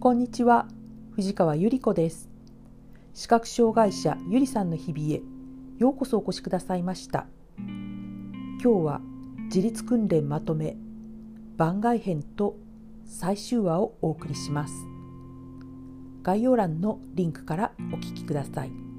こんにちは。藤川ゆり子です。視覚障害者ゆりさんの日々へようこそお越しくださいました。今日は自立訓練まとめ番外編と最終話をお送りします。概要欄のリンクからお聞きください。